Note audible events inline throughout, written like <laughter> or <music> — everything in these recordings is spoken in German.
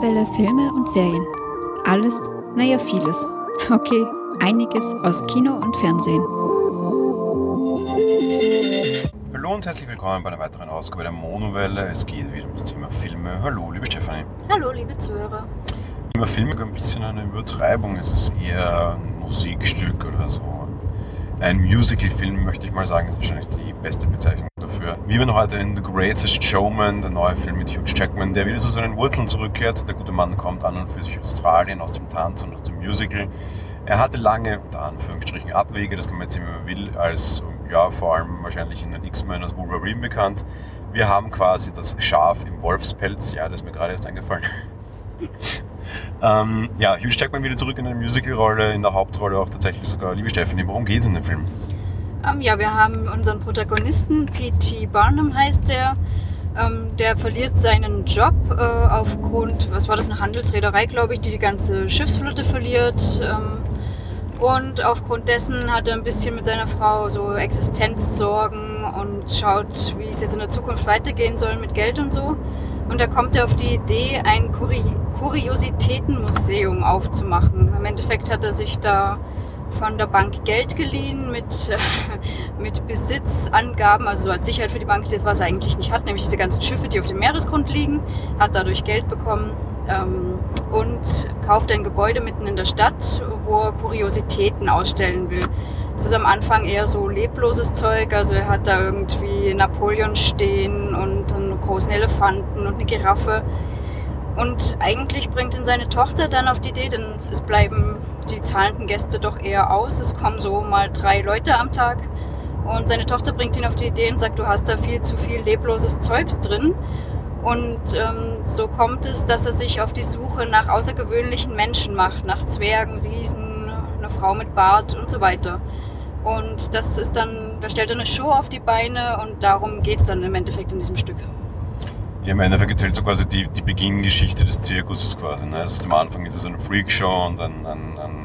Monowelle Filme und Serien. Alles, naja, vieles. Okay, einiges aus Kino und Fernsehen. Hallo und herzlich willkommen bei einer weiteren Ausgabe der Monowelle. Es geht wieder um das Thema Filme. Hallo, liebe Stefanie. Hallo, liebe Zuhörer. Thema Filme ein bisschen eine Übertreibung. Es ist eher ein Musikstück oder so. Ein Musical-Film, möchte ich mal sagen, ist wahrscheinlich die beste Bezeichnung dafür. Wir werden heute in The Greatest Showman, der neue Film mit Hugh Jackman, der wieder zu seinen Wurzeln zurückkehrt. Der gute Mann kommt an und für sich aus Australien, aus dem Tanz und aus dem Musical. Er hatte lange, unter Anführungsstrichen, Abwege, das kann man jetzt immer will, als, ja, vor allem wahrscheinlich in den X-Men als Wolverine bekannt. Wir haben quasi das Schaf im Wolfspelz, ja, das ist mir gerade erst eingefallen. <laughs> ähm, ja, Hugh Jackman wieder zurück in eine Musical-Rolle, in der Hauptrolle auch tatsächlich sogar. Liebe Stephanie, worum geht es in dem Film? Ähm, ja, wir haben unseren Protagonisten, P.T. Barnum heißt der. Ähm, der verliert seinen Job äh, aufgrund, was war das, eine Handelsreederei, glaube ich, die die ganze Schiffsflotte verliert. Ähm, und aufgrund dessen hat er ein bisschen mit seiner Frau so Existenzsorgen und schaut, wie es jetzt in der Zukunft weitergehen soll mit Geld und so. Und da kommt er auf die Idee, ein Kuri Kuriositätenmuseum aufzumachen. Im Endeffekt hat er sich da von der Bank Geld geliehen mit, mit Besitzangaben, also so als Sicherheit für die Bank, was er eigentlich nicht hat, nämlich diese ganzen Schiffe, die auf dem Meeresgrund liegen, hat dadurch Geld bekommen ähm, und kauft ein Gebäude mitten in der Stadt, wo er Kuriositäten ausstellen will. Es ist am Anfang eher so lebloses Zeug, also er hat da irgendwie Napoleon stehen und einen großen Elefanten und eine Giraffe. Und eigentlich bringt ihn seine Tochter dann auf die Idee, denn es bleiben die zahlenden Gäste doch eher aus. Es kommen so mal drei Leute am Tag. Und seine Tochter bringt ihn auf die Idee und sagt, du hast da viel zu viel lebloses Zeugs drin. Und ähm, so kommt es, dass er sich auf die Suche nach außergewöhnlichen Menschen macht, nach Zwergen, Riesen, einer Frau mit Bart und so weiter. Und das ist dann, da stellt er eine Show auf die Beine und darum geht es dann im Endeffekt in diesem Stück. Ja, im Endeffekt erzählt so quasi die, die Beginngeschichte des Zirkuses quasi. Ne? Also am Anfang ist es eine Freakshow und ein, ein, ein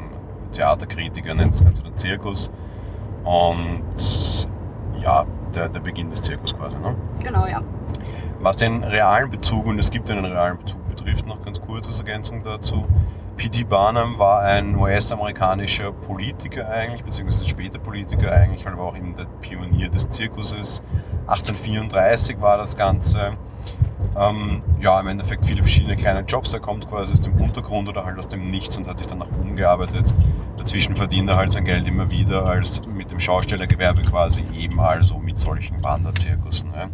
Theaterkritiker nennt das Ganze den Zirkus. Und ja, der, der Beginn des Zirkus quasi. Ne? Genau, ja. Was den realen Bezug, und es gibt einen realen Bezug, betrifft, noch ganz kurz als Ergänzung dazu. P.T. Barnum war ein US-amerikanischer Politiker eigentlich, beziehungsweise später Politiker eigentlich, aber auch eben der Pionier des Zirkuses. 1834 war das Ganze ähm, ja, im Endeffekt viele verschiedene kleine Jobs. Er kommt quasi aus dem Untergrund oder halt aus dem Nichts und hat sich dann nach oben gearbeitet. Dazwischen verdient er halt sein Geld immer wieder als mit dem Schaustellergewerbe quasi eben also mit solchen Wanderzirkussen. Ne?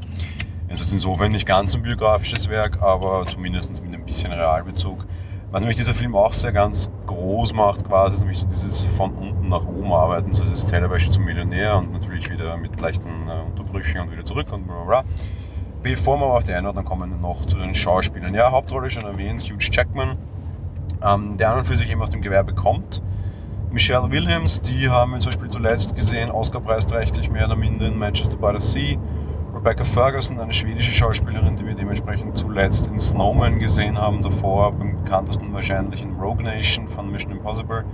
Es ist insofern nicht ganz ein biografisches Werk, aber zumindest mit ein bisschen Realbezug. Was nämlich dieser Film auch sehr ganz groß macht, quasi, ist nämlich so dieses von unten nach oben arbeiten, so dieses Tellerwäsche zum Millionär und natürlich wieder mit leichten äh, Unterbrüchen und wieder zurück und bla bla. Bevor wir auf die Einordnung kommen, noch zu den Schauspielern. Ja, Hauptrolle schon erwähnt, Hugh Jackman, ähm, der an und für sich eben aus dem Gewerbe kommt. Michelle Williams, die haben wir zum Beispiel zuletzt gesehen, Oscar-preisträchtig mehr oder minder in Manchester by the Sea. Rebecca Ferguson, eine schwedische Schauspielerin, die wir dementsprechend zuletzt in Snowman gesehen haben, davor beim bekanntesten wahrscheinlich in Rogue Nation von Mission Impossible.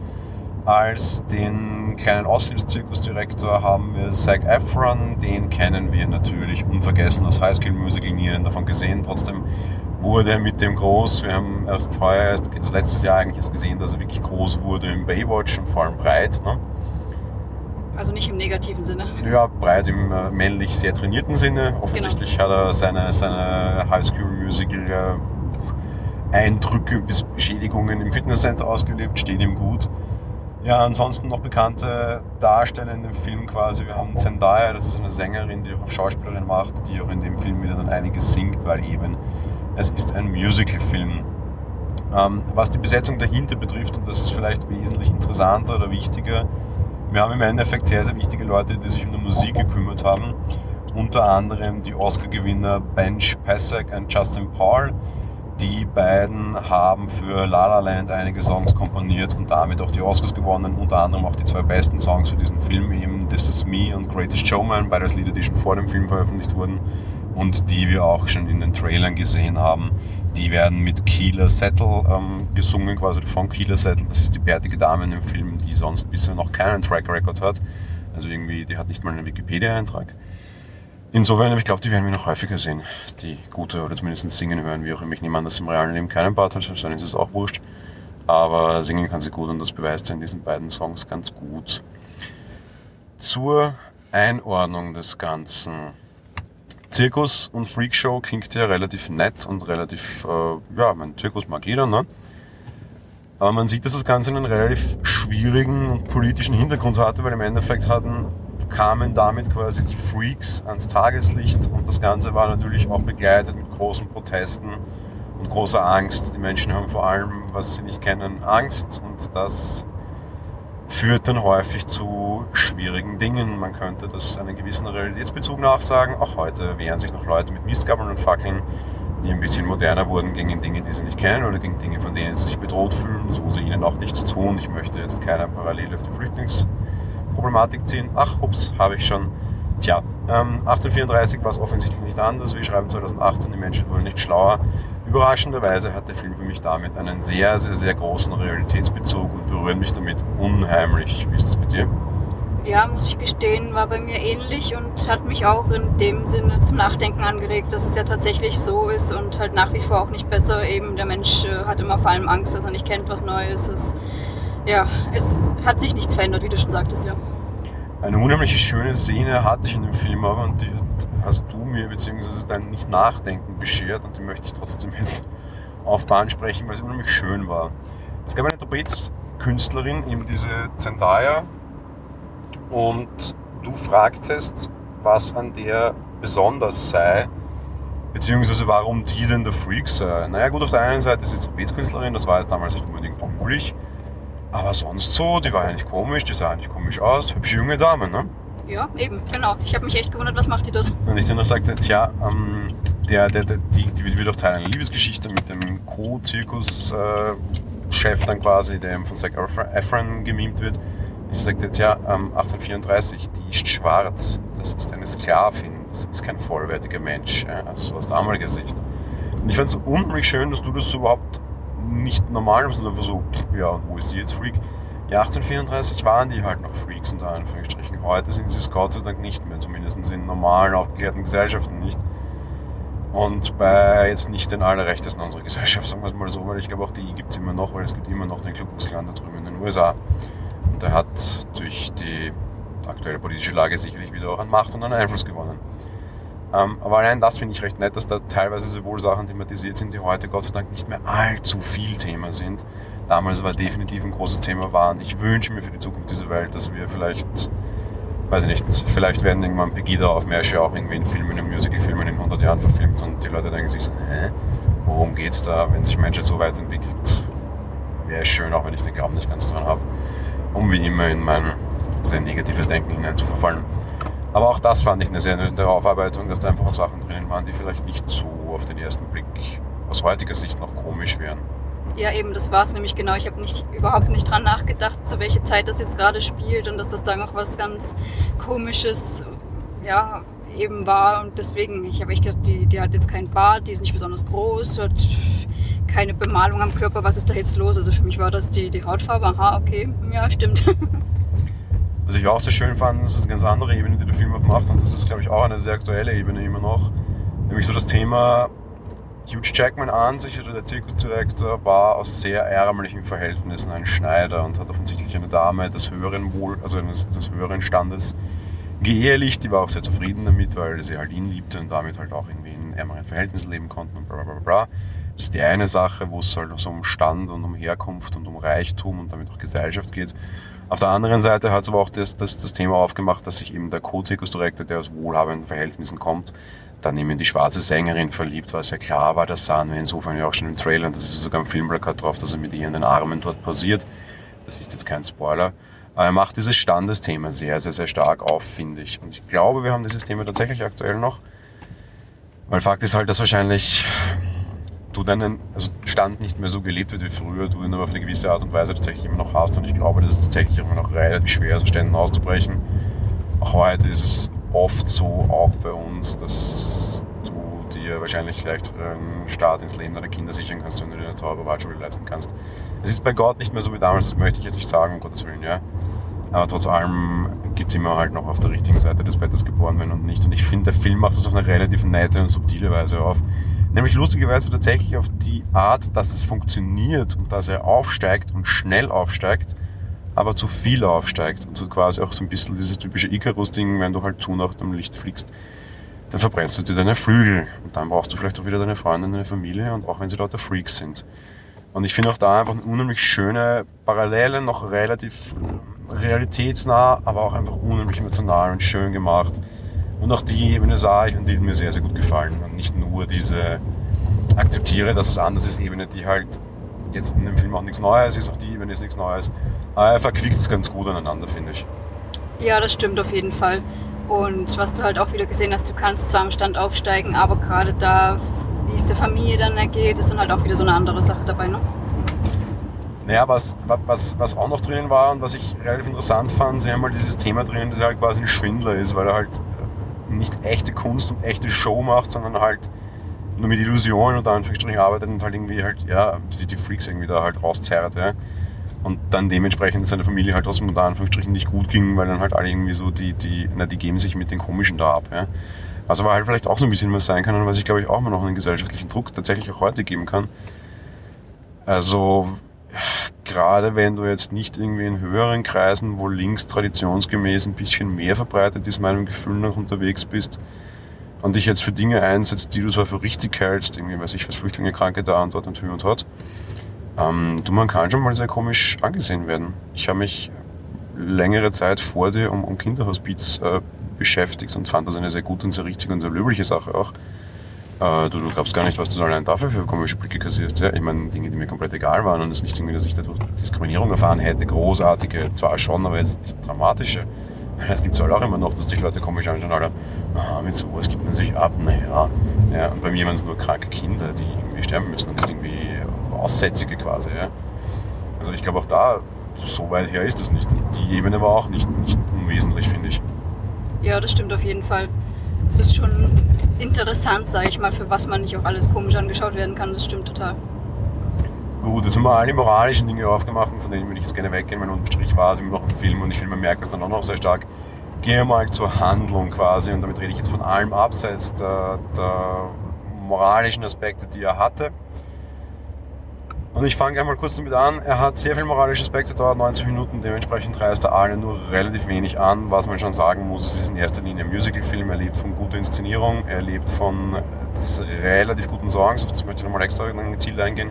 Als den kleinen Aushilfszirkusdirektor haben wir Zac Efron, den kennen wir natürlich unvergessen aus High School Musical, nie davon gesehen. Trotzdem wurde mit dem groß. Wir haben erst heuer, also letztes Jahr eigentlich erst gesehen, dass er wirklich groß wurde im Baywatch und vor allem breit. Ne? Also nicht im negativen Sinne. Ja, breit im äh, männlich sehr trainierten Sinne. Offensichtlich genau. hat er seine, seine High School Musical äh, Eindrücke bis Beschädigungen im Fitnesscenter ausgelebt, steht ihm gut. Ja, ansonsten noch bekannte Darsteller in dem Film quasi. Wir haben Zendaya, das ist eine Sängerin, die auch auf Schauspielerin macht, die auch in dem Film wieder dann einiges singt, weil eben es ist ein Musical-Film. Ähm, was die Besetzung dahinter betrifft, und das ist vielleicht wesentlich interessanter oder wichtiger, wir haben im Endeffekt sehr, sehr wichtige Leute, die sich um die Musik gekümmert haben. Unter anderem die Oscar-Gewinner Bench Pasek und Justin Paul die beiden haben für La La Land einige Songs komponiert und damit auch die Oscars gewonnen, unter anderem auch die zwei besten Songs für diesen Film, eben This Is Me und Greatest Showman, beides Lieder, die schon vor dem Film veröffentlicht wurden und die wir auch schon in den Trailern gesehen haben. Die werden mit Keela Settle ähm, gesungen, quasi von Keela Settle. Das ist die bärtige Dame in dem Film, die sonst bisher noch keinen Track Record hat. Also irgendwie, die hat nicht mal einen Wikipedia-Eintrag. Insofern, ich glaube, die werden wir noch häufiger sehen, die gute oder zumindest singen hören, wie auch immer. Ich nehme an, dass im realen Leben keinen Bart hat, dann ist es auch wurscht. Aber singen kann sie gut und das beweist sie in diesen beiden Songs ganz gut. Zur Einordnung des Ganzen. Zirkus und Freakshow klingt ja relativ nett und relativ, äh, ja, mein Zirkus mag jeder, ne? Aber man sieht, dass das Ganze einen relativ schwierigen und politischen Hintergrund hatte, weil im Endeffekt hatten, kamen damit quasi die Freaks ans Tageslicht und das Ganze war natürlich auch begleitet mit großen Protesten und großer Angst. Die Menschen haben vor allem, was sie nicht kennen, Angst und das führt dann häufig zu schwierigen Dingen. Man könnte das einen gewissen Realitätsbezug nachsagen. Auch heute wehren sich noch Leute mit Mistgabeln und Fackeln die ein bisschen moderner wurden gegen Dinge, die sie nicht kennen oder gegen Dinge, von denen sie sich bedroht fühlen, so sie ihnen auch nichts tun. Ich möchte jetzt keine Parallele auf die Flüchtlingsproblematik ziehen. Ach, ups, habe ich schon. Tja, ähm, 1834 war es offensichtlich nicht anders. Wir schreiben 2018, die Menschen wurden nicht schlauer. Überraschenderweise hat der Film für mich damit einen sehr, sehr, sehr großen Realitätsbezug und berührt mich damit unheimlich. Wie ist das bei dir? ja, muss ich gestehen, war bei mir ähnlich und hat mich auch in dem Sinne zum Nachdenken angeregt, dass es ja tatsächlich so ist und halt nach wie vor auch nicht besser. Eben der Mensch äh, hat immer vor allem Angst, dass er nicht kennt, was Neues ist. Ja, es hat sich nichts verändert, wie du schon sagtest, ja. Eine unheimlich schöne Szene hatte ich in dem Film aber und die hast du mir beziehungsweise dein Nicht-Nachdenken beschert und die möchte ich trotzdem jetzt auf Bahn sprechen, weil sie unheimlich schön war. Es gab eine Trapezkünstlerin, eben diese Zendaya, und du fragtest, was an der besonders sei, beziehungsweise warum die denn der Freak sei. Naja gut, auf der einen Seite ist sie Trapezkünstlerin, das war jetzt damals nicht unbedingt populig, aber sonst so, die war eigentlich komisch, die sah eigentlich komisch aus, hübsche junge Dame, ne? Ja, eben, genau. Ich habe mich echt gewundert, was macht die dort? Und ich dann noch sagte, tja, ähm, der, der, der, die, die wird auch Teil einer Liebesgeschichte mit dem Co-Zirkus-Chef äh, dann quasi, der von Zac Efron gemimt wird. Ich sagte jetzt ja, 1834, die ist schwarz, das ist eine Sklavin, das ist kein vollwertiger Mensch, also aus damaliger Sicht. Und ich fand es unheimlich schön, dass du das so überhaupt nicht normal sondern einfach so, ja, wo ist die jetzt Freak? Ja, 1834 waren die halt noch Freaks unter Anführungsstrichen. Heute sind sie es Gott sei Dank nicht mehr, zumindest in normalen, aufgeklärten Gesellschaften nicht. Und bei jetzt nicht den allerrechtesten unserer Gesellschaft, sagen wir es mal so, weil ich glaube auch die gibt es immer noch, weil es gibt immer noch den Ku da drüben in den USA. Und er hat durch die aktuelle politische Lage sicherlich wieder auch an Macht und an Einfluss gewonnen. Ähm, aber allein das finde ich recht nett, dass da teilweise sowohl Sachen thematisiert sind, die heute Gott sei Dank nicht mehr allzu viel Thema sind. Damals war definitiv ein großes Thema waren. Ich wünsche mir für die Zukunft dieser Welt, dass wir vielleicht, weiß ich nicht, vielleicht werden irgendwann Pegida-Aufmärsche auch irgendwie in Filmen, in Musical-Filmen in 100 Jahren verfilmt und die Leute denken sich so, hä, worum geht's da, wenn sich Menschheit so weit entwickelt? Wäre schön, auch wenn ich den Glauben nicht ganz dran habe um wie immer in mein sehr negatives Denken hineinzuverfallen. Aber auch das fand ich eine sehr nette Aufarbeitung, dass da einfach Sachen drinnen waren, die vielleicht nicht so auf den ersten Blick aus heutiger Sicht noch komisch wären. Ja, eben, das war es nämlich genau. Ich habe nicht, überhaupt nicht dran nachgedacht, zu welcher Zeit das jetzt gerade spielt und dass das da noch was ganz Komisches, ja, eben war. Und deswegen, ich habe echt gedacht, die, die hat jetzt keinen Bart, die ist nicht besonders groß, hat keine Bemalung am Körper, was ist da jetzt los? Also für mich war das die, die Hautfarbe, aha, okay, ja, stimmt. <laughs> Was ich auch sehr schön fand, das ist eine ganz andere Ebene, die der Film aufmacht und das ist, glaube ich, auch eine sehr aktuelle Ebene immer noch. Nämlich so das Thema, Hugh Jackman an sich oder der Zirkusdirektor war aus sehr ärmlichen Verhältnissen ein Schneider und hat offensichtlich eine Dame des höheren Wohl, also eines, des höheren Standes geehelicht. Die war auch sehr zufrieden damit, weil sie halt ihn liebte und damit halt auch irgendwie in ärmeren Verhältnissen leben konnten und bla bla bla bla. Das ist die eine Sache, wo es halt so um Stand und um Herkunft und um Reichtum und damit auch Gesellschaft geht. Auf der anderen Seite hat es aber auch das, das, das Thema aufgemacht, dass sich eben der Co-Zirkusdirektor, der aus wohlhabenden Verhältnissen kommt, dann eben in die schwarze Sängerin verliebt, was ja klar war, das sahen wir insofern ja auch schon im Trailer und das ist sogar im Filmplakat drauf, dass er mit ihr in den Armen dort pausiert. Das ist jetzt kein Spoiler. Aber er macht dieses Standesthema sehr, sehr, sehr stark auf, finde ich. Und ich glaube, wir haben dieses Thema tatsächlich aktuell noch. Weil Fakt ist halt, dass wahrscheinlich du deinen also Stand nicht mehr so gelebt wird wie früher, du ihn aber auf eine gewisse Art und Weise tatsächlich immer noch hast. Und ich glaube, das ist tatsächlich immer noch relativ schwer, aus Ständen auszubrechen. Auch heute ist es oft so, auch bei uns, dass du dir wahrscheinlich leicht einen Start ins Leben deiner Kinder sichern kannst, wenn du dir eine teure Privatschule leisten kannst. Es ist bei Gott nicht mehr so wie damals, das möchte ich jetzt nicht sagen, um Gottes Willen, ja. Aber trotz allem gibt es immer halt noch auf der richtigen Seite des Bettes geboren werden und nicht. Und ich finde, der Film macht das auf eine relativ nette und subtile Weise auf. Nämlich lustigerweise tatsächlich auf die Art, dass es funktioniert und dass er aufsteigt und schnell aufsteigt, aber zu viel aufsteigt. Und so quasi auch so ein bisschen dieses typische Icarus-Ding, wenn du halt zu nach dem Licht fliegst, dann verbrennst du dir deine Flügel. Und dann brauchst du vielleicht auch wieder deine Freunde, deine Familie und auch wenn sie lauter Freaks sind. Und ich finde auch da einfach eine unheimlich schöne Parallele, noch relativ realitätsnah, aber auch einfach unheimlich emotional und schön gemacht. Und auch die Ebene sah ich und die hat mir sehr, sehr gut gefallen. Und nicht nur diese akzeptiere, dass es anders ist, Ebene, die halt jetzt in dem Film auch nichts Neues ist, auch die Ebene ist nichts Neues. Aber er verquickt es ganz gut aneinander, finde ich. Ja, das stimmt auf jeden Fall. Und was du halt auch wieder gesehen hast, du kannst zwar am Stand aufsteigen, aber gerade da, wie es der Familie dann ergeht, ist dann halt auch wieder so eine andere Sache dabei, ne? Naja, was, was, was auch noch drinnen war und was ich relativ interessant fand, sie haben halt dieses Thema drinnen, dass er halt quasi ein Schwindler ist, weil er halt nicht echte Kunst und echte Show macht, sondern halt nur mit Illusionen unter Anführungsstrichen arbeitet und halt irgendwie halt, ja, die, die Freaks irgendwie da halt rauszerrt, ja. Und dann dementsprechend seine Familie halt aus unter Anführungsstrichen nicht gut ging, weil dann halt alle irgendwie so, die, die, na, die geben sich mit den Komischen da ab, ja. Also war halt vielleicht auch so ein bisschen was sein kann und was ich glaube ich auch mal noch einen gesellschaftlichen Druck tatsächlich auch heute geben kann. Also, gerade wenn du jetzt nicht irgendwie in höheren Kreisen, wo links traditionsgemäß ein bisschen mehr verbreitet ist, meinem Gefühl nach unterwegs bist, und dich jetzt für Dinge einsetzt, die du zwar für richtig hältst, irgendwie, weiß ich, was Flüchtlinge, Kranke da und dort und hier und dort, ähm, du, man kann schon mal sehr komisch angesehen werden. Ich habe mich längere Zeit vor dir um, um Kinderhospiz äh, beschäftigt und fand das eine sehr gute und sehr richtige und sehr löbliche Sache auch. Äh, du, du glaubst gar nicht, was du allein dafür für komische Blicke kassierst. Ja? Ich meine, Dinge, die mir komplett egal waren und es nicht irgendwie, dass ich dadurch Diskriminierung erfahren hätte, großartige, zwar schon, aber jetzt nicht dramatische. <laughs> Es gibt es halt auch immer noch, dass dich Leute komisch anschauen, Alter, ah, mit sowas gibt man sich ab, naja. Ja, und bei mir waren es nur kranke Kinder, die irgendwie sterben müssen und nicht irgendwie Aussätzige quasi. Ja. Also ich glaube auch da, so weit her ist das nicht. Die Ebene war auch nicht, nicht unwesentlich, finde ich. Ja, das stimmt auf jeden Fall. Es ist schon interessant, sage ich mal, für was man nicht auch alles komisch angeschaut werden kann. Das stimmt total. Gut, jetzt haben wir alle moralischen Dinge aufgemacht von denen würde ich jetzt gerne weggehen, weil unterm Strich war es immer noch ein Film und ich finde, man merkt das dann auch noch sehr stark. Gehen wir mal zur Handlung quasi und damit rede ich jetzt von allem abseits der, der moralischen Aspekte, die er hatte. Und ich fange einmal kurz damit an. Er hat sehr viele moralische Aspekte, dauert 90 Minuten, dementsprechend reißt er alle nur relativ wenig an. Was man schon sagen muss, es ist in erster Linie ein Musicalfilm. Er lebt von guter Inszenierung, er lebt von relativ guten Songs, auf das möchte ich nochmal extra gezielt eingehen.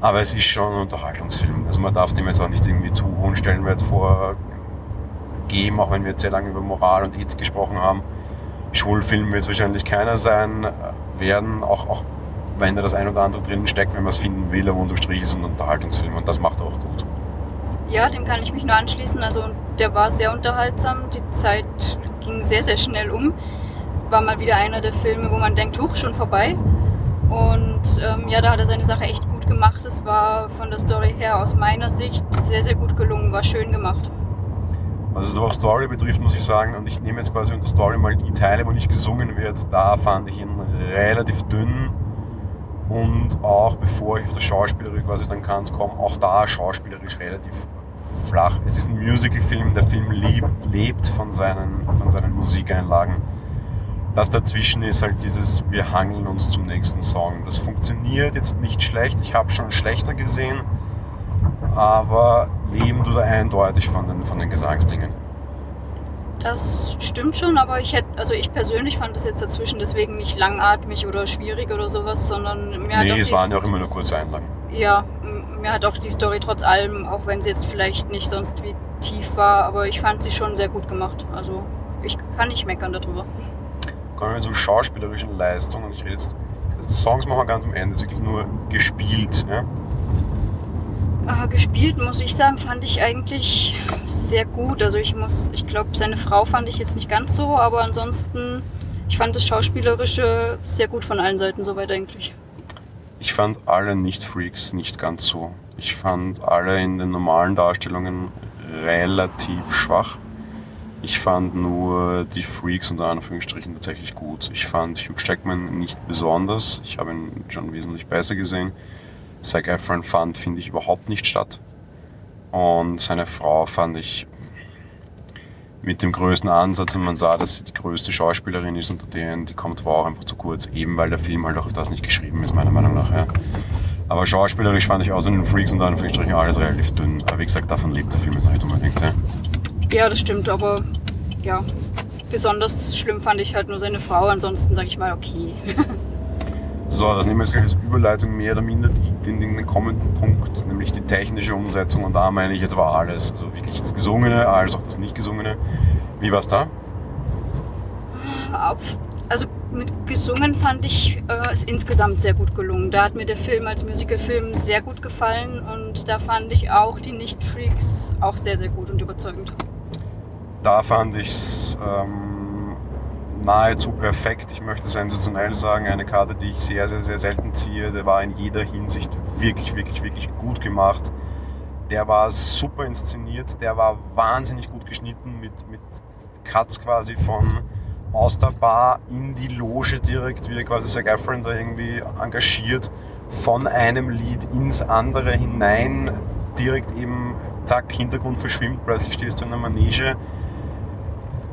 Aber es ist schon ein Unterhaltungsfilm. Also man darf dem jetzt auch nicht irgendwie zu hohen Stellenwert vorgeben, auch wenn wir jetzt sehr lange über Moral und Ethik gesprochen haben. Schwulfilm wird es wahrscheinlich keiner sein, werden, auch, auch wenn da das ein oder andere drin steckt, wenn man es finden will, aber unterm Strich ist ein Unterhaltungsfilm und das macht er auch gut. Ja, dem kann ich mich nur anschließen. Also der war sehr unterhaltsam, die Zeit ging sehr, sehr schnell um. War mal wieder einer der Filme, wo man denkt, huch, schon vorbei. Und ähm, ja, da hat er seine Sache echt gut gemacht. Es war von der Story her aus meiner Sicht sehr, sehr gut gelungen, war schön gemacht. Was es aber auch Story betrifft, muss ich sagen, und ich nehme jetzt quasi unter Story mal die Teile, wo nicht gesungen wird, da fand ich ihn relativ dünn. Und auch bevor ich auf das Schauspielerische quasi dann kann komme, auch da schauspielerisch relativ flach. Es ist ein Musical-Film, der Film lebt, lebt von, seinen, von seinen Musikeinlagen das dazwischen ist halt dieses, wir hangeln uns zum nächsten Song. Das funktioniert jetzt nicht schlecht. Ich habe schon schlechter gesehen, aber leben du da eindeutig von den, von den Gesangsdingen. Das stimmt schon, aber ich hätte, also ich persönlich fand das jetzt dazwischen deswegen nicht langatmig oder schwierig oder sowas, sondern mir hat Nee, es waren ja auch immer nur kurze Einlagen. Ja, mir hat auch die Story trotz allem, auch wenn sie jetzt vielleicht nicht sonst wie tief war, aber ich fand sie schon sehr gut gemacht. Also ich kann nicht meckern darüber kommen wir zur schauspielerischen Leistung. Und ich rede jetzt, Songs machen wir ganz am Ende, ist wirklich nur gespielt. Ja? Äh, gespielt, muss ich sagen, fand ich eigentlich sehr gut. Also ich muss, ich glaube, seine Frau fand ich jetzt nicht ganz so, aber ansonsten, ich fand das Schauspielerische sehr gut von allen Seiten soweit eigentlich. Ich fand alle Nicht-Freaks nicht ganz so. Ich fand alle in den normalen Darstellungen relativ schwach. Ich fand nur die Freaks unter Anführungsstrichen tatsächlich gut. Ich fand Hugh Jackman nicht besonders. Ich habe ihn schon wesentlich besser gesehen. Zac Efron fand, finde ich, überhaupt nicht statt. Und seine Frau fand ich mit dem größten Ansatz und man sah, dass sie die größte Schauspielerin ist unter denen, die kommt war auch einfach zu kurz, eben weil der Film halt auch auf das nicht geschrieben ist, meiner Meinung nach. Ja. Aber schauspielerisch fand ich außer den Freaks und Anführungsstrichen alles relativ dünn. Aber wie gesagt, davon lebt der Film jetzt nicht unbedingt. Ja, Ja, das stimmt, aber ja, besonders schlimm fand ich halt nur seine Frau. Ansonsten sage ich mal, okay. <laughs> So, das nehmen wir jetzt gleich als Überleitung mehr oder minder die, den, den, den kommenden Punkt, nämlich die technische Umsetzung. Und da meine ich jetzt aber alles. Also wirklich das Gesungene als auch das Nicht-Gesungene. Wie war es da? Also mit gesungen fand ich äh, es insgesamt sehr gut gelungen. Da hat mir der Film als Musicalfilm sehr gut gefallen und da fand ich auch die Nicht-Freaks auch sehr, sehr gut und überzeugend. Da fand ich es ähm, nahezu perfekt. Ich möchte sensationell sagen, eine Karte, die ich sehr, sehr, sehr selten ziehe. Der war in jeder Hinsicht wirklich, wirklich, wirklich gut gemacht. Der war super inszeniert, der war wahnsinnig gut geschnitten mit, mit Cuts quasi von aus der Bar in die Loge direkt, wie er quasi Zac Efron da irgendwie engagiert, von einem Lied ins andere hinein, direkt eben, zack, Hintergrund verschwimmt, plötzlich stehst du in einer Manege.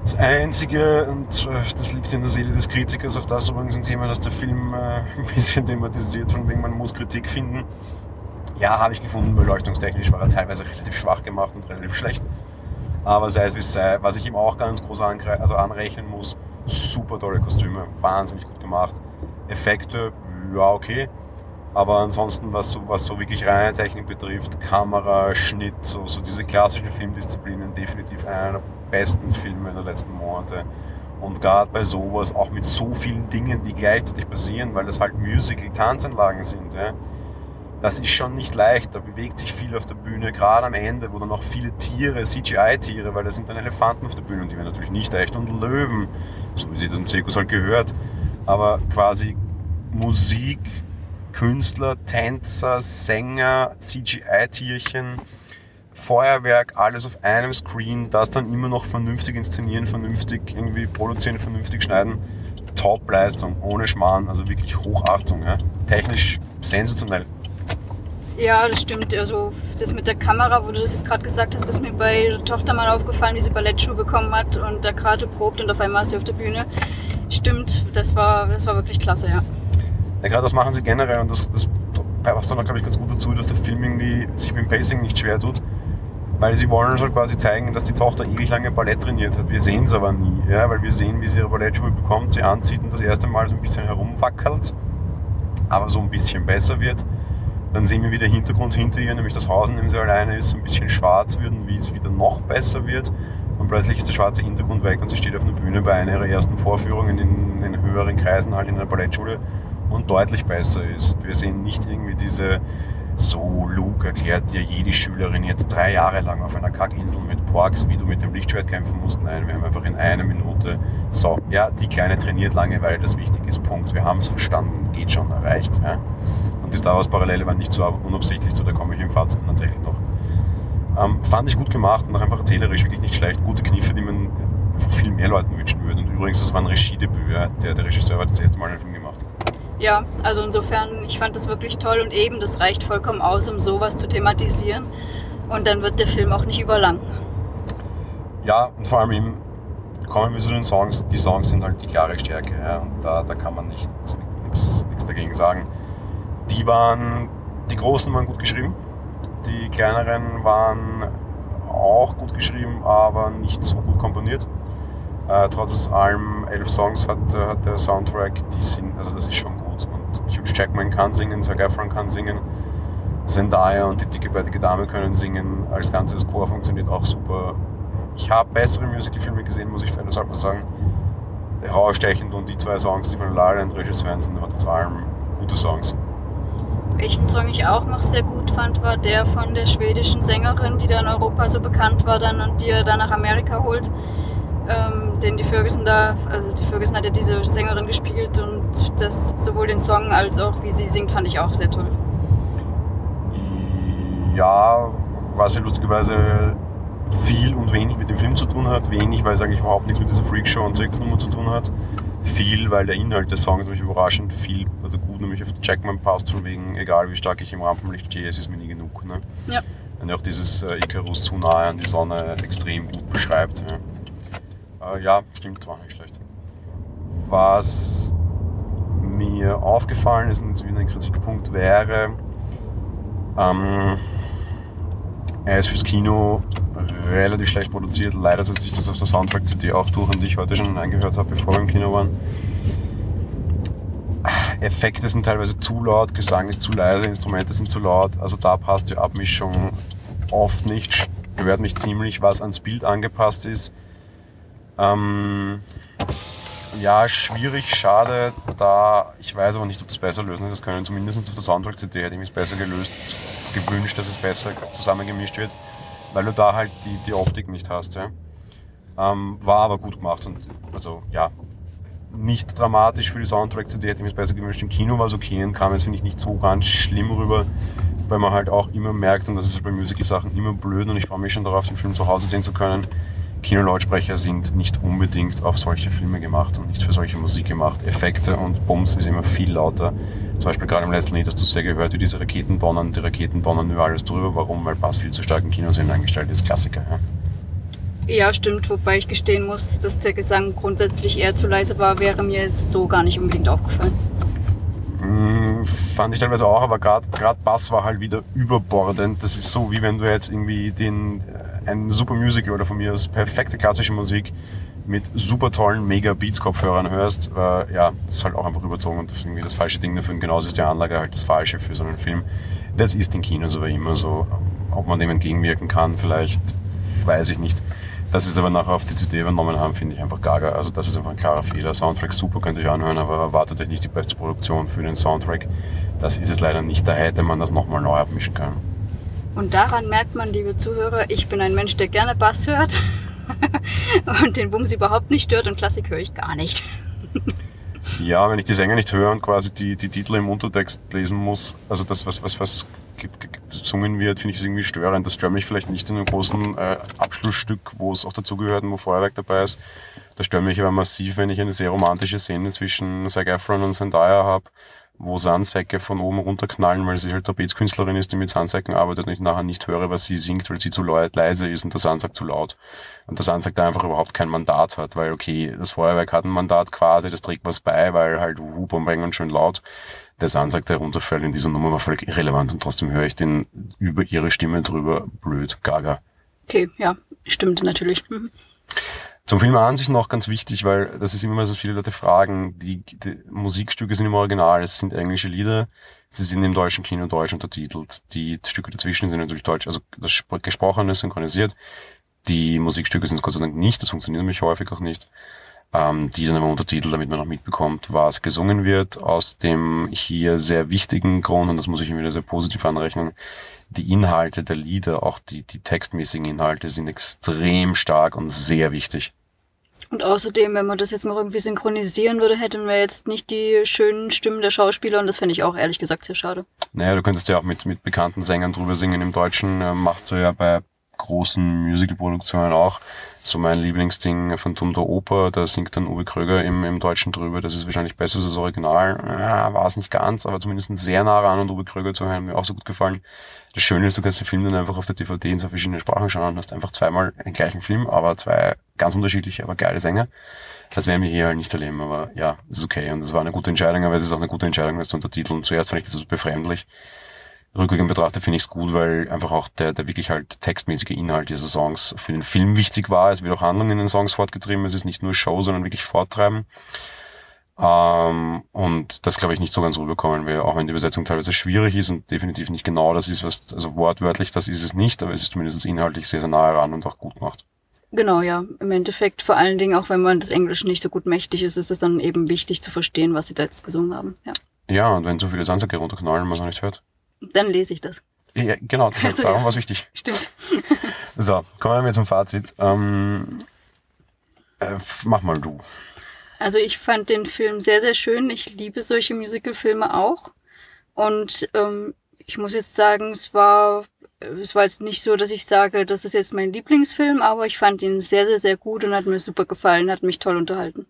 Das Einzige, und äh, das liegt in der Seele des Kritikers, auch das übrigens ein Thema, das der Film äh, <laughs> ein bisschen thematisiert, von wegen man muss Kritik finden. Ja, habe ich gefunden, beleuchtungstechnisch war er teilweise relativ schwach gemacht und relativ schlecht. Aber sei es wie es sei, was ich ihm auch ganz groß also anrechnen muss, super tolle Kostüme, wahnsinnig gut gemacht. Effekte, ja okay. Aber ansonsten, was so, was so wirklich reine Technik betrifft, Kamera, Schnitt, so, so diese klassischen Filmdisziplinen, definitiv einer der besten Filme der letzten Monate. Und gerade bei sowas, auch mit so vielen Dingen, die gleichzeitig passieren, weil das halt Musical, Tanzanlagen sind, ja, das ist schon nicht leicht. Da bewegt sich viel auf der Bühne, gerade am Ende, wo dann noch viele Tiere, CGI-Tiere, weil da sind dann Elefanten auf der Bühne und die werden natürlich nicht echt und Löwen, so wie sich das im Zirkus halt gehört. Aber quasi Musik, Künstler, Tänzer, Sänger, CGI-Tierchen, Feuerwerk, alles auf einem Screen, das dann immer noch vernünftig inszenieren, vernünftig irgendwie produzieren, vernünftig schneiden. Top-Leistung, ohne Schmarrn, also wirklich Hochachtung. Ja. Technisch sensationell. Ja, das stimmt. Also das mit der Kamera, wo du das jetzt gerade gesagt hast, das ist mir bei der Tochter mal aufgefallen, wie sie Ballettschuhe bekommen hat und da gerade probt und auf einmal ist sie auf der Bühne. Stimmt, das war, das war wirklich klasse, ja. Ja, gerade das machen sie generell und das, das passt dann glaube ich, ganz gut dazu, dass der Film irgendwie sich mit dem Pacing nicht schwer tut. Weil sie wollen uns halt quasi zeigen, dass die Tochter ewig lange Ballett trainiert hat. Wir sehen es aber nie, ja, weil wir sehen, wie sie ihre Ballettschuhe bekommt, sie anzieht und das erste Mal so ein bisschen herumwackelt, aber so ein bisschen besser wird. Dann sehen wir, wie der Hintergrund hinter ihr, nämlich das Haus, in dem sie alleine ist, so ein bisschen schwarz wird und wie es wieder noch besser wird. Und plötzlich ist der schwarze Hintergrund weg und sie steht auf einer Bühne bei einer ihrer ersten Vorführungen in den höheren Kreisen, halt in einer Ballettschule und deutlich besser ist. Wir sehen nicht irgendwie diese, so Luke erklärt dir jede Schülerin jetzt drei Jahre lang auf einer Kackinsel mit Porks, wie du mit dem Lichtschwert kämpfen musst. Nein, wir haben einfach in einer Minute, so, ja, die Kleine trainiert lange, weil das wichtig ist, Punkt. Wir haben es verstanden, geht schon, erreicht. Ja. Und die Star Wars Parallele waren nicht so unabsichtlich, so da komme ich im Fazit tatsächlich noch. Ähm, fand ich gut gemacht und auch einfach erzählerisch wirklich nicht schlecht. Gute Kniffe, die man einfach viel mehr Leuten wünschen würde. Und übrigens, das war ein Regiedebüt. Ja. Der, der Regisseur hat das erste Mal einen Film gemacht. Ja, also insofern, ich fand das wirklich toll und eben, das reicht vollkommen aus, um sowas zu thematisieren. Und dann wird der Film auch nicht überlang. Ja, und vor allem kommen wir zu den Songs. Die Songs sind halt die klare Stärke. Ja. Und da, da kann man nicht, nichts dagegen sagen. Die waren, die Großen waren gut geschrieben. Die kleineren waren auch gut geschrieben, aber nicht so gut komponiert. Äh, trotz allem elf Songs hat, äh, hat der Soundtrack, die sind, also das ist schon Jackman kann singen, Zac Efron kann singen, Zendaya und die dickebärtige Dame können singen. Als ganzes Chor funktioniert auch super. Ich habe bessere Musicalfilme gesehen, muss ich fairerweise sagen. Herausstechend und die zwei Songs, die von La La Land Regisseuren sind, aber trotz allem gute Songs. Welchen Song ich auch noch sehr gut fand, war der von der schwedischen Sängerin, die da in Europa so bekannt war dann und die er dann nach Amerika holt. Ähm, den die Ferguson da, also die Ferguson hat ja diese Sängerin gespielt und das sowohl den Song als auch wie sie singt, fand ich auch sehr toll. Ja, was ja lustigerweise viel und wenig mit dem Film zu tun hat. Wenig, weil es eigentlich überhaupt nichts mit dieser Freakshow und Zirkusnummer zu tun hat. Viel, weil der Inhalt des Songs nämlich überraschend viel, also gut nämlich auf Jackman passt, von wegen, egal wie stark ich im Rampenlicht stehe, es ist mir nie genug. Ne? Ja. Und auch dieses äh, Icarus zu nahe an die Sonne extrem gut beschreibt. Ja. Äh, ja, stimmt, war nicht schlecht. Was mir aufgefallen ist und wieder ein Kritikpunkt wäre, ähm, er ist fürs Kino relativ schlecht produziert. Leider setzt sich das auf der Soundtrack-CD auch durch, und die ich heute schon eingehört habe, bevor wir im Kino waren. Effekte sind teilweise zu laut, Gesang ist zu leise, Instrumente sind zu laut. Also da passt die Abmischung oft nicht. Stört mich ziemlich, was ans Bild angepasst ist. Ähm, ja, schwierig, schade. Da ich weiß aber nicht, ob das besser lösen das können. Zumindest auf der Soundtrack-CD hätte ich mich besser gelöst, gewünscht, dass es besser zusammengemischt wird, weil du da halt die, die Optik nicht hast. Ja. Ähm, war aber gut gemacht und also ja, nicht dramatisch für die Soundtrack-CD, hätte ich mir besser gewünscht. Im Kino war es okay und kam jetzt, finde ich, nicht so ganz schlimm rüber, weil man halt auch immer merkt, und das ist halt bei Musical-Sachen immer blöd und ich freue mich schon darauf, den Film zu Hause sehen zu können. Kinolautsprecher sind nicht unbedingt auf solche Filme gemacht und nicht für solche Musik gemacht. Effekte und Bums ist immer viel lauter. Zum Beispiel gerade im letzten Lied hast du sehr gehört, wie diese Raketen donnern. Die Raketen donnern über alles drüber. Warum? Weil Bass viel zu stark in Kinosinn eingestellt ist. Klassiker. Ja. Ja, stimmt, wobei ich gestehen muss, dass der Gesang grundsätzlich eher zu leise war, wäre mir jetzt so gar nicht unbedingt aufgefallen. Mm, fand ich teilweise auch, aber gerade Bass war halt wieder überbordend. Das ist so, wie wenn du jetzt irgendwie den, äh, ein super Musical oder von mir aus perfekte klassische Musik mit super tollen Mega Beats Kopfhörern hörst. Äh, ja, das ist halt auch einfach überzogen und irgendwie das falsche Ding dafür. Und genauso ist die Anlage halt das falsche für so einen Film. Das ist in Kinos aber immer so. Ob man dem entgegenwirken kann, vielleicht, weiß ich nicht. Dass sie es aber nachher auf die CD übernommen haben, finde ich einfach gaga. Also das ist einfach ein klarer Fehler. Soundtrack super, könnt ihr euch anhören, aber erwartet euch nicht die beste Produktion für den Soundtrack. Das ist es leider nicht. Da hätte man das nochmal neu abmischen können. Und daran merkt man, liebe Zuhörer, ich bin ein Mensch, der gerne Bass hört <laughs> und den Bums überhaupt nicht stört und Klassik höre ich gar nicht. ja, wenn ich die Sänger nicht höre und quasi die, die Titel im Untertext lesen muss, also das, was, was, was gesungen wird, finde ich das irgendwie störend. Das stört mich vielleicht nicht in einem großen äh, Abschlussstück, wo es auch dazugehört und wo Feuerwerk dabei ist. Das stört mich aber massiv, wenn ich eine sehr romantische Szene zwischen Zac Efron und Zendaya habe, wo Sandsäcke von oben runterknallen, weil sie halt Trapezkünstlerin ist, die mit Sandsäcken arbeitet und ich nachher nicht höre, was sie singt, weil sie zu leise ist und der Sandsack zu laut. Und der Sandsack da einfach überhaupt kein Mandat hat, weil okay, das Feuerwerk hat ein Mandat quasi, das trägt was bei, weil halt Hupe und schön laut der Soundtrack, der runterfällt in dieser Nummer, war völlig irrelevant und trotzdem höre ich den über ihre Stimme drüber blöd, gaga. Okay, ja, stimmt natürlich. Mhm. Zum Film an sich noch ganz wichtig, weil das ist immer mal so viele Leute fragen, die, die Musikstücke sind im Original, es sind englische Lieder, sie sind im deutschen Kino deutsch untertitelt. Die Stücke dazwischen sind natürlich deutsch, also das Gesprochene synchronisiert. Die Musikstücke sind es Gott sei Dank nicht, das funktioniert nämlich häufig auch nicht ähm, die dann aber untertitelt, damit man auch mitbekommt, was gesungen wird. Aus dem hier sehr wichtigen Grund, und das muss ich ihm wieder sehr positiv anrechnen, die Inhalte der Lieder, auch die, die textmäßigen Inhalte sind extrem stark und sehr wichtig. Und außerdem, wenn man das jetzt noch irgendwie synchronisieren würde, hätten wir jetzt nicht die schönen Stimmen der Schauspieler und das fände ich auch ehrlich gesagt sehr schade. Naja, du könntest ja auch mit, mit bekannten Sängern drüber singen. Im Deutschen äh, machst du ja bei großen Musicalproduktionen auch. So mein Lieblingsding Tum der Oper, da singt dann Uwe Kröger im, im Deutschen drüber. Das ist wahrscheinlich besser als das Original. Ja, war es nicht ganz, aber zumindest sehr nah ran und Uwe Kröger zu hören, mir auch so gut gefallen. Das Schöne ist, du kannst den Film dann einfach auf der DVD in zwei verschiedenen Sprachen schauen und hast einfach zweimal den gleichen Film, aber zwei ganz unterschiedliche, aber geile Sänger. Das werden wir hier halt nicht erleben, aber ja, ist okay. Und das war eine gute Entscheidung, aber es ist auch eine gute Entscheidung, das zu untertiteln. Zuerst fand ich das so befremdlich rückwirkend betrachtet finde ich es gut, weil einfach auch der, der wirklich halt textmäßige Inhalt dieser Songs für den Film wichtig war. Es wird auch Handlung in den Songs fortgetrieben. Es ist nicht nur Show, sondern wirklich Forttreiben. Ähm, und das glaube ich nicht so ganz rüberkommen, weil auch wenn die Übersetzung teilweise schwierig ist und definitiv nicht genau das ist, was, also wortwörtlich das ist es nicht, aber es ist zumindest inhaltlich sehr, sehr nahe ran und auch gut gemacht. Genau, ja. Im Endeffekt, vor allen Dingen, auch wenn man das Englisch nicht so gut mächtig ist, ist es dann eben wichtig zu verstehen, was sie da jetzt gesungen haben. Ja, ja und wenn so viele Sandsacke runterknallen, man es auch nicht hört. Dann lese ich das. Ja, genau, also, darum ja. war es wichtig. Stimmt. <laughs> So, kommen wir zum Fazit. Ähm, äh, mach mal du. Also ich fand den Film sehr, sehr schön. Ich liebe solche Musicalfilme auch. Und ähm, ich muss jetzt sagen, es war, es war jetzt nicht so, dass ich sage, das ist jetzt mein Lieblingsfilm, aber ich fand ihn sehr, sehr, sehr gut und hat mir super gefallen, hat mich toll unterhalten.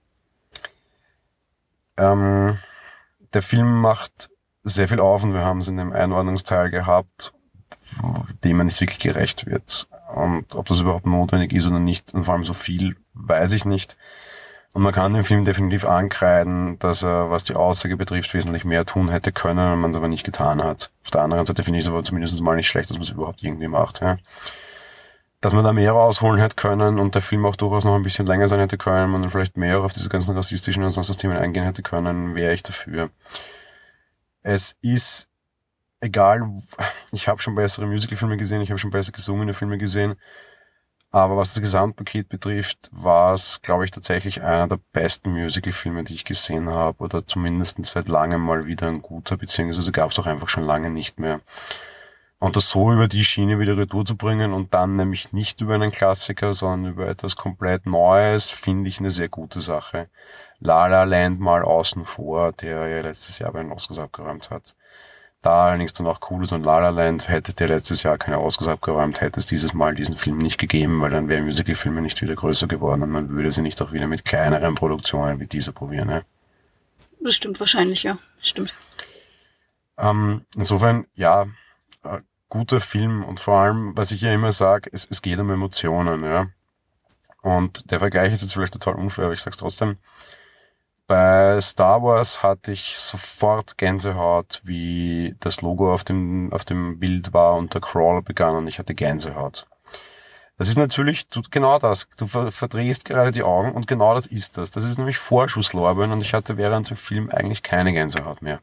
Ähm, der Film macht sehr viel auf und wir haben es in dem Einordnungsteil gehabt, dem man nicht wirklich gerecht wird. Und ob das überhaupt notwendig ist oder nicht, und vor allem so viel, weiß ich nicht. Und man kann dem Film definitiv ankreiden, dass er, was die Aussage betrifft, wesentlich mehr tun hätte können, wenn man es aber nicht getan hat. Auf der anderen Seite finde ich es aber zumindest mal nicht schlecht, dass man es überhaupt irgendwie macht. Ja. Dass man da mehr rausholen hätte können und der Film auch durchaus noch ein bisschen länger sein hätte können, man vielleicht mehr auf diese ganzen rassistischen und sonst Themen eingehen hätte können, wäre ich dafür. Es ist egal, ich habe schon bessere Musicalfilme gesehen, ich habe schon besser gesungene Filme gesehen, aber was das Gesamtpaket betrifft, war es, glaube ich, tatsächlich einer der besten Musicalfilme, die ich gesehen habe, oder zumindest seit langem mal wieder ein guter, beziehungsweise gab es auch einfach schon lange nicht mehr. Und das so über die Schiene wieder retour zu bringen und dann nämlich nicht über einen Klassiker, sondern über etwas komplett Neues, finde ich eine sehr gute Sache. La La Land mal außen vor, der ja letztes Jahr bei den Oscars abgeräumt hat. Da allerdings dann auch cool ist und La La Land hätte der letztes Jahr keine Oscars abgeräumt, hätte es dieses Mal diesen Film nicht gegeben, weil dann wären Musicalfilme nicht wieder größer geworden und man würde sie nicht auch wieder mit kleineren Produktionen wie dieser probieren. Ne? Das stimmt wahrscheinlich, ja. Stimmt. Ähm, insofern, ja, äh, guter Film und vor allem, was ich ja immer sage, es, es geht um Emotionen, ja. Und der Vergleich ist jetzt vielleicht total unfair, aber ich sag's trotzdem. Bei Star Wars hatte ich sofort Gänsehaut, wie das Logo auf dem, auf dem Bild war und der Crawl begann und ich hatte Gänsehaut. Das ist natürlich genau das. Du verdrehst gerade die Augen und genau das ist das. Das ist nämlich Vorschusslorbeeren und ich hatte während dem Film eigentlich keine Gänsehaut mehr.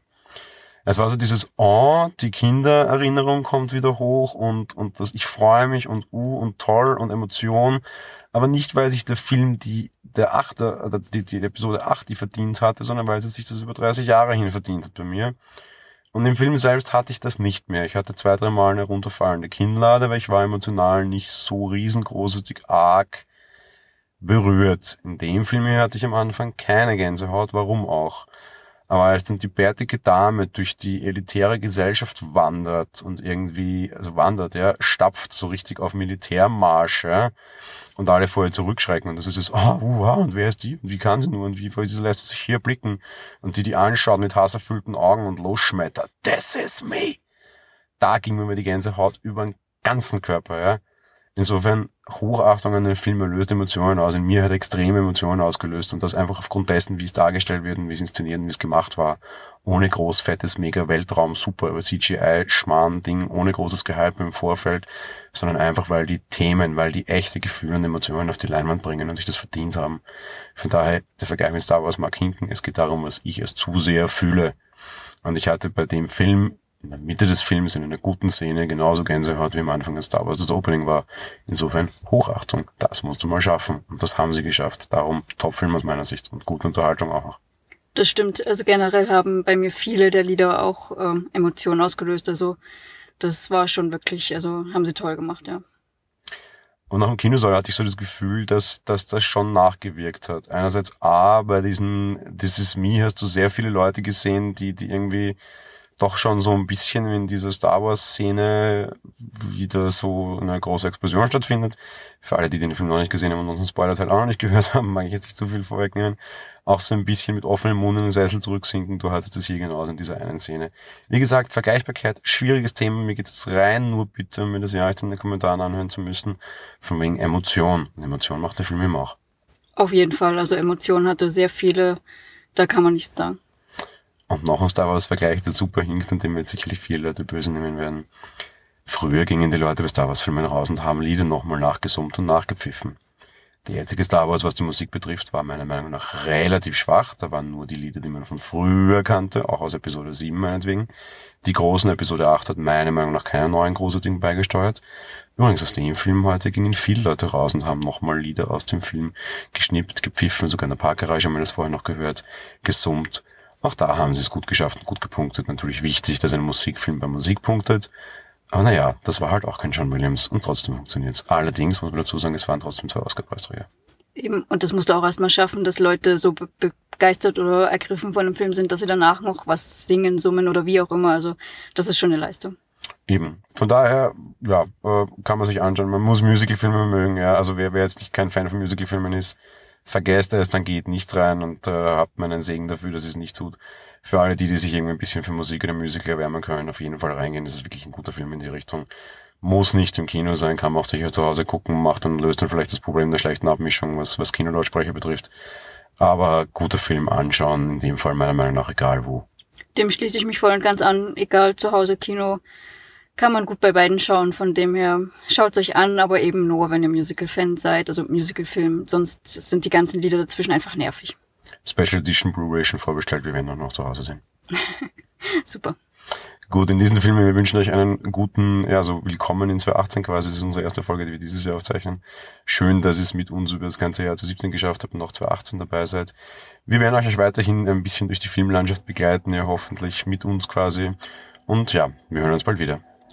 Es war so dieses Oh, die Kindererinnerung kommt wieder hoch und, und das ich freue mich und uh und toll und Emotion. Aber nicht, weil sich der Film die, der achte, die, die Episode 8 die verdient hatte, sondern weil sie sich das über 30 Jahre hin verdient hat bei mir. Und im Film selbst hatte ich das nicht mehr. Ich hatte zwei, drei Mal eine runterfallende Kinnlade, weil ich war emotional nicht so riesengroßartig arg berührt. In dem Film hier hatte ich am Anfang keine Gänsehaut. Warum auch? Aber als dann die bärtige Dame durch die elitäre Gesellschaft wandert und irgendwie, also wandert, ja, stapft so richtig auf Militärmarsche und alle vorher zurückschrecken und das ist so, ah, oh, uh, und wer ist die und wie kann sie nur und wie sie lässt sich hier blicken und die die anschaut mit hasserfüllten Augen und losschmettert, this is me. Da ging mir die Gänsehaut über den ganzen Körper, ja. Insofern Hochachtung an den Film, er löst Emotionen aus. In mir hat extreme Emotionen ausgelöst und das einfach aufgrund dessen, wie es dargestellt wird und wie es inszeniert und wie es gemacht war. Ohne groß fettes mega Weltraum, super CGI, Schmarrn, Ding, ohne großes Gehype im Vorfeld, sondern einfach, weil die Themen, weil die echte Gefühle und Emotionen auf die Leinwand bringen und sich das verdient haben. Von daher, der Vergleich mit Star Wars mag hinken. Es geht darum, was ich als Zuseher fühle. Und ich hatte bei dem Film in der Mitte des Films in einer guten Szene genauso Gänsehaut wie am Anfang des Star Wars das Opening war. Insofern Hochachtung, das musst du mal schaffen. Und das haben sie geschafft. Darum Top-Film aus meiner Sicht und gute Unterhaltung auch noch. Das stimmt. Also generell haben bei mir viele der Lieder auch ähm, Emotionen ausgelöst. Also das war schon wirklich, also haben sie toll gemacht, ja. Und nach dem Kinosaal hatte ich so das Gefühl, dass, dass das schon nachgewirkt hat. Einerseits A, bei diesen This Is Me hast du sehr viele Leute gesehen, die, die irgendwie doch schon so ein bisschen in dieser Star Wars-Szene wieder so eine große Explosion stattfindet. Für alle, die den Film noch nicht gesehen haben und unseren Spoiler-Teil auch noch nicht gehört haben, mag ich jetzt nicht zu viel vorwegnehmen. Auch so ein bisschen mit offenem Mund in den Sessel zurücksinken. Du hattest das hier genauso in dieser einen Szene. Wie gesagt, Vergleichbarkeit, schwieriges Thema. Mir geht es rein nur bitte, mir das ja nicht in den Kommentaren anhören zu müssen. Von wegen Emotion. Emotion macht der Film immer auch. Auf jeden Fall. Also Emotion hatte sehr viele. Da kann man nichts sagen. Und noch ein Star Wars Vergleich, der super hinkt und den wird sicherlich viele Leute böse nehmen werden. Früher gingen die Leute bei Star Wars Filmen raus und haben Lieder nochmal nachgesummt und nachgepfiffen. Der jetzige Star Wars, was die Musik betrifft, war meiner Meinung nach relativ schwach. Da waren nur die Lieder, die man von früher kannte, auch aus Episode 7 meinetwegen. Die großen Episode 8 hat meiner Meinung nach keine neuen großartigen beigesteuert. Übrigens, aus dem Film heute gingen viele Leute raus und haben nochmal Lieder aus dem Film geschnippt, gepfiffen, sogar in der Parkgarage haben wir das vorher noch gehört, gesummt auch da haben sie es gut geschafft und gut gepunktet. Natürlich wichtig, dass ein Musikfilm bei Musik punktet. Aber naja, das war halt auch kein John Williams und trotzdem funktioniert's. Allerdings muss man dazu sagen, es waren trotzdem zwei Oscar-Preisträger. Eben, und das musst du auch erstmal schaffen, dass Leute so be begeistert oder ergriffen von einem Film sind, dass sie danach noch was singen, summen oder wie auch immer. Also das ist schon eine Leistung. Eben. Von daher, ja, äh, kann man sich anschauen. Man muss Musicalfilme mögen, ja. Also wer, wer jetzt nicht kein Fan von Musicalfilmen ist, vergesst es, dann geht nicht rein und äh, habt meinen Segen dafür, dass es nicht tut. Für alle die, die sich irgendwie ein bisschen für Musik oder Musical erwärmen können, auf jeden Fall reingehen. Das ist wirklich ein guter Film in die Richtung. Muss nicht im Kino sein, kann man auch sicher zu Hause gucken, macht und löst dann vielleicht das Problem der schlechten Abmischung, was, was Kinolautsprecher betrifft. Aber guter Film anschauen, in dem Fall meiner Meinung nach egal wo. Dem schließe ich mich voll und ganz an, egal zu Hause, Kino, kann man gut bei beiden schauen. Von dem her, schaut euch an, aber eben nur, wenn ihr Musical-Fan seid, also Musical-Film. Sonst sind die ganzen Lieder dazwischen einfach nervig. Special Edition Blu-ray schon vorbestellt, wir werden auch noch zu Hause sein. <laughs> Super. Gut, in diesem Film, wir wünschen euch einen guten, ja, so willkommen in 2018 quasi. Das ist unsere erste Folge, die wir dieses Jahr aufzeichnen. Schön, dass ihr es mit uns über das ganze Jahr 2017 geschafft habt und noch 2018 dabei seid. Wir werden euch weiterhin ein bisschen durch die Filmlandschaft begleiten, ja, hoffentlich mit uns quasi. Und ja, wir hören uns bald wieder.